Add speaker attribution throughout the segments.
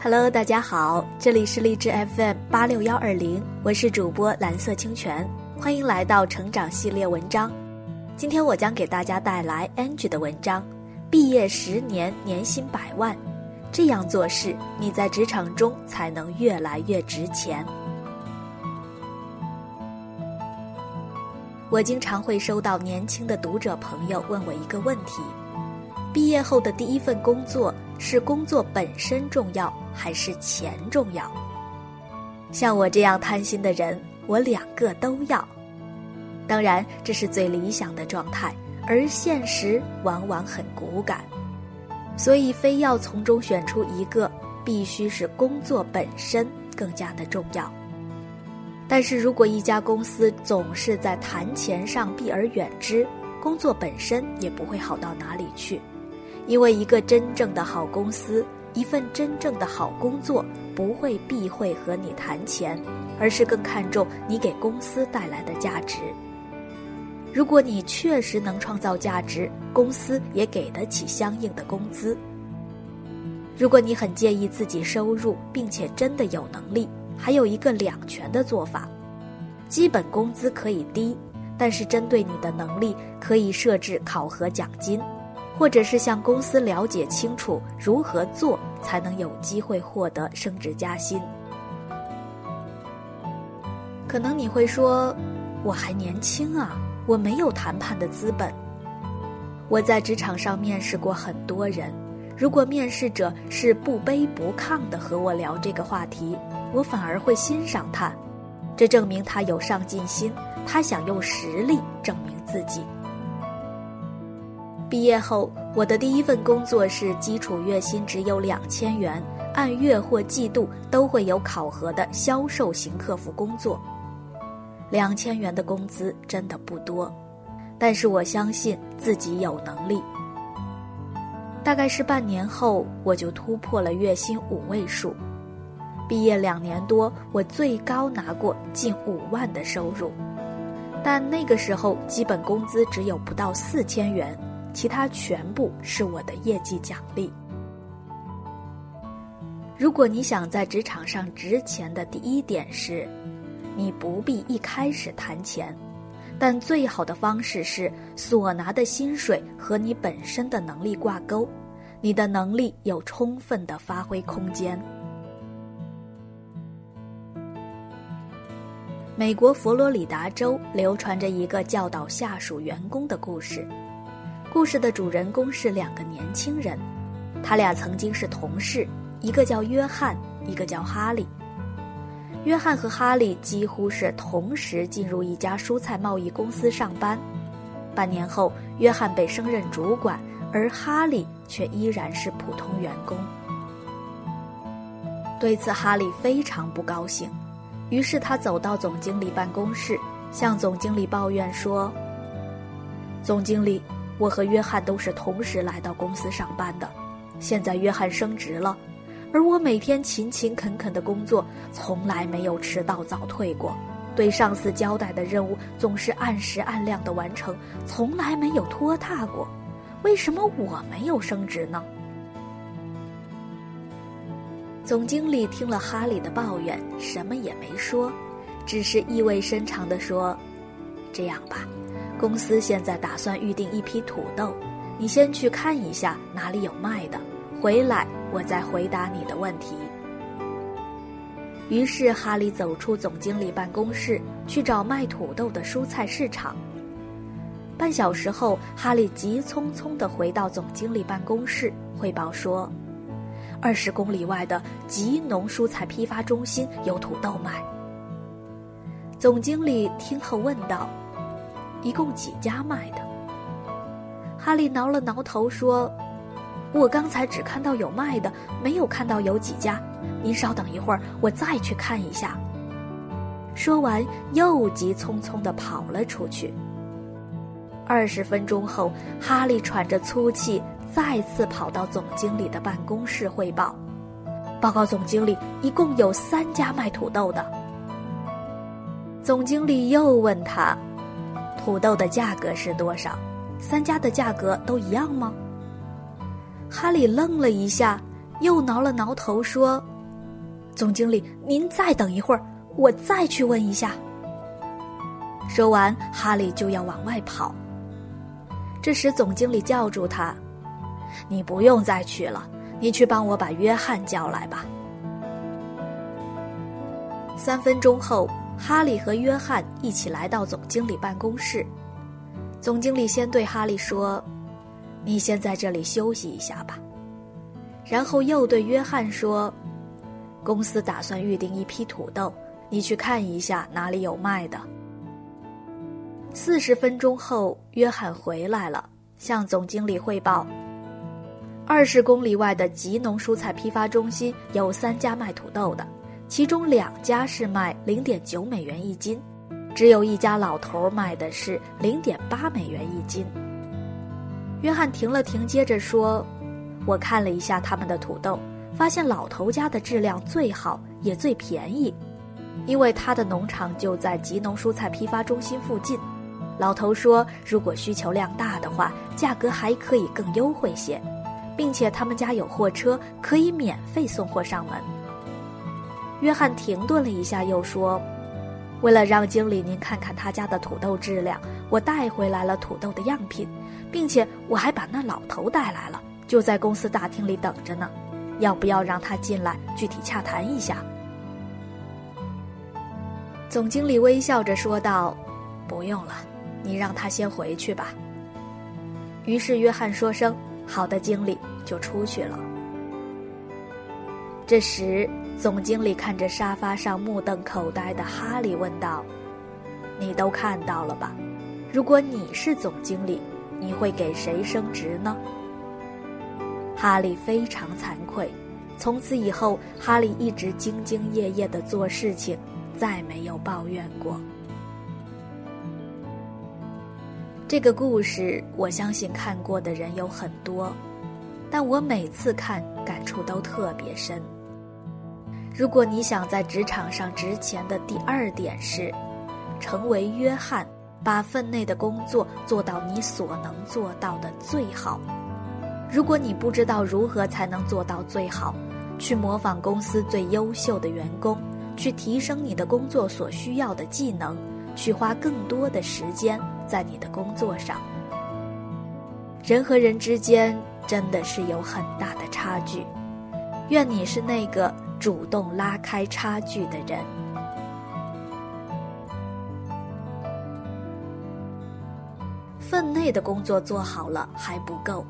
Speaker 1: Hello，大家好，这里是荔枝 FM 八六幺二零，我是主播蓝色清泉，欢迎来到成长系列文章。今天我将给大家带来 Angie 的文章：毕业十年，年薪百万，这样做事，你在职场中才能越来越值钱。我经常会收到年轻的读者朋友问我一个问题：毕业后的第一份工作是工作本身重要，还是钱重要？像我这样贪心的人，我两个都要。当然，这是最理想的状态，而现实往往很骨感，所以非要从中选出一个，必须是工作本身更加的重要。但是如果一家公司总是在谈钱上避而远之，工作本身也不会好到哪里去。因为一个真正的好公司，一份真正的好工作，不会避讳和你谈钱，而是更看重你给公司带来的价值。如果你确实能创造价值，公司也给得起相应的工资。如果你很介意自己收入，并且真的有能力。还有一个两全的做法，基本工资可以低，但是针对你的能力可以设置考核奖金，或者是向公司了解清楚如何做才能有机会获得升职加薪。可能你会说，我还年轻啊，我没有谈判的资本。我在职场上面试过很多人，如果面试者是不卑不亢的和我聊这个话题。我反而会欣赏他，这证明他有上进心，他想用实力证明自己。毕业后，我的第一份工作是基础月薪只有两千元，按月或季度都会有考核的销售型客服工作。两千元的工资真的不多，但是我相信自己有能力。大概是半年后，我就突破了月薪五位数。毕业两年多，我最高拿过近五万的收入，但那个时候基本工资只有不到四千元，其他全部是我的业绩奖励。如果你想在职场上值钱的第一点是，你不必一开始谈钱，但最好的方式是所拿的薪水和你本身的能力挂钩，你的能力有充分的发挥空间。美国佛罗里达州流传着一个教导下属员工的故事。故事的主人公是两个年轻人，他俩曾经是同事，一个叫约翰，一个叫哈利。约翰和哈利几乎是同时进入一家蔬菜贸易公司上班。半年后，约翰被升任主管，而哈利却依然是普通员工。对此，哈利非常不高兴。于是他走到总经理办公室，向总经理抱怨说：“总经理，我和约翰都是同时来到公司上班的，现在约翰升职了，而我每天勤勤恳恳的工作，从来没有迟到早退过，对上司交代的任务总是按时按量的完成，从来没有拖沓过，为什么我没有升职呢？”总经理听了哈利的抱怨，什么也没说，只是意味深长地说：“这样吧，公司现在打算预定一批土豆，你先去看一下哪里有卖的，回来我再回答你的问题。”于是哈利走出总经理办公室，去找卖土豆的蔬菜市场。半小时后，哈利急匆匆地回到总经理办公室，汇报说。二十公里外的吉农蔬菜批发中心有土豆卖。总经理听后问道：“一共几家卖的？”哈利挠了挠头说：“我刚才只看到有卖的，没有看到有几家。您稍等一会儿，我再去看一下。”说完，又急匆匆地跑了出去。二十分钟后，哈利喘着粗气。再次跑到总经理的办公室汇报，报告总经理，一共有三家卖土豆的。总经理又问他，土豆的价格是多少？三家的价格都一样吗？哈利愣了一下，又挠了挠头说：“总经理，您再等一会儿，我再去问一下。”说完，哈利就要往外跑。这时，总经理叫住他：“你不用再去了，你去帮我把约翰叫来吧。”三分钟后，哈利和约翰一起来到总经理办公室。总经理先对哈利说：“你先在这里休息一下吧。”然后又对约翰说：“公司打算预定一批土豆，你去看一下哪里有卖的。”四十分钟后，约翰回来了，向总经理汇报：二十公里外的吉农蔬菜批发中心有三家卖土豆的，其中两家是卖零点九美元一斤，只有一家老头卖的是零点八美元一斤。约翰停了停，接着说。我看了一下他们的土豆，发现老头家的质量最好，也最便宜，因为他的农场就在吉农蔬菜批发中心附近。老头说，如果需求量大的话，价格还可以更优惠些，并且他们家有货车，可以免费送货上门。约翰停顿了一下，又说：“为了让经理您看看他家的土豆质量，我带回来了土豆的样品，并且我还把那老头带来了。”就在公司大厅里等着呢，要不要让他进来具体洽谈一下？总经理微笑着说道：“不用了，你让他先回去吧。”于是约翰说声“好的，经理”就出去了。这时，总经理看着沙发上目瞪口呆的哈利问道：“你都看到了吧？如果你是总经理，你会给谁升职呢？”哈利非常惭愧，从此以后，哈利一直兢兢业业的做事情，再没有抱怨过。这个故事，我相信看过的人有很多，但我每次看感触都特别深。如果你想在职场上值钱的第二点是，成为约翰，把分内的工作做到你所能做到的最好。如果你不知道如何才能做到最好，去模仿公司最优秀的员工，去提升你的工作所需要的技能，去花更多的时间在你的工作上。人和人之间真的是有很大的差距，愿你是那个主动拉开差距的人。分内的工作做好了还不够。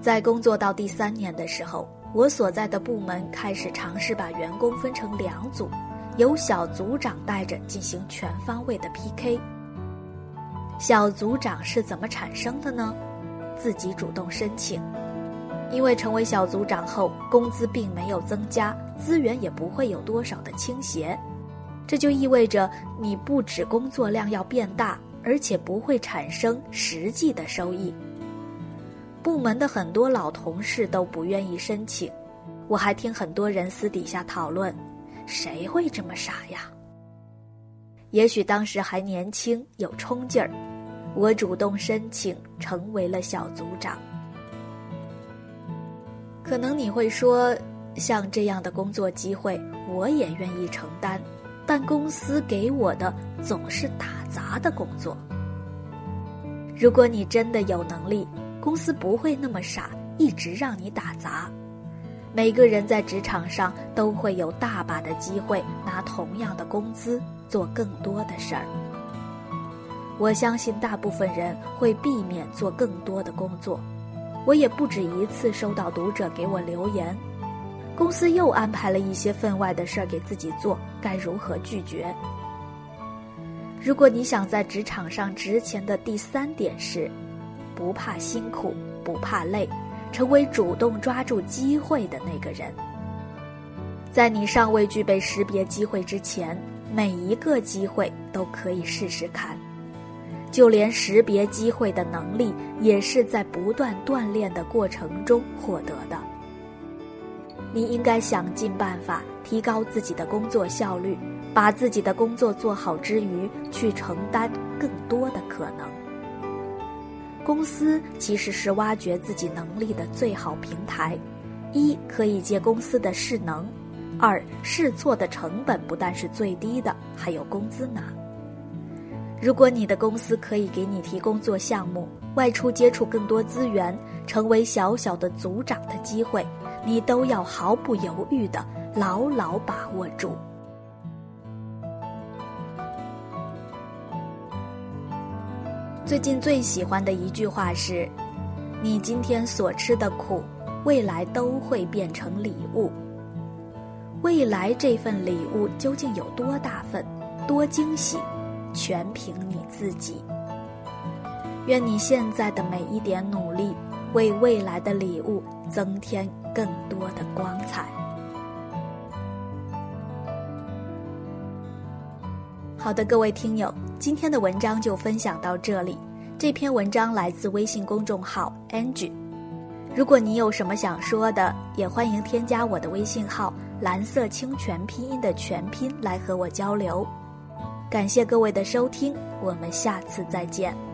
Speaker 1: 在工作到第三年的时候，我所在的部门开始尝试把员工分成两组，由小组长带着进行全方位的 PK。小组长是怎么产生的呢？自己主动申请，因为成为小组长后，工资并没有增加，资源也不会有多少的倾斜，这就意味着你不止工作量要变大，而且不会产生实际的收益。部门的很多老同事都不愿意申请，我还听很多人私底下讨论，谁会这么傻呀？也许当时还年轻有冲劲儿，我主动申请成为了小组长。可能你会说，像这样的工作机会，我也愿意承担，但公司给我的总是打杂的工作。如果你真的有能力。公司不会那么傻，一直让你打杂。每个人在职场上都会有大把的机会拿同样的工资做更多的事儿。我相信大部分人会避免做更多的工作。我也不止一次收到读者给我留言，公司又安排了一些分外的事儿给自己做，该如何拒绝？如果你想在职场上值钱的第三点是。不怕辛苦，不怕累，成为主动抓住机会的那个人。在你尚未具备识别机会之前，每一个机会都可以试试看。就连识别机会的能力，也是在不断锻炼的过程中获得的。你应该想尽办法提高自己的工作效率，把自己的工作做好之余，去承担更多的可能。公司其实是挖掘自己能力的最好平台，一可以借公司的势能，二试错的成本不但是最低的，还有工资拿。如果你的公司可以给你提供做项目、外出接触更多资源、成为小小的组长的机会，你都要毫不犹豫的牢牢把握住。最近最喜欢的一句话是：“你今天所吃的苦，未来都会变成礼物。未来这份礼物究竟有多大份、多惊喜，全凭你自己。愿你现在的每一点努力，为未来的礼物增添更多的光彩。”好的，各位听友，今天的文章就分享到这里。这篇文章来自微信公众号 Angie。如果你有什么想说的，也欢迎添加我的微信号“蓝色清泉拼音”的全拼来和我交流。感谢各位的收听，我们下次再见。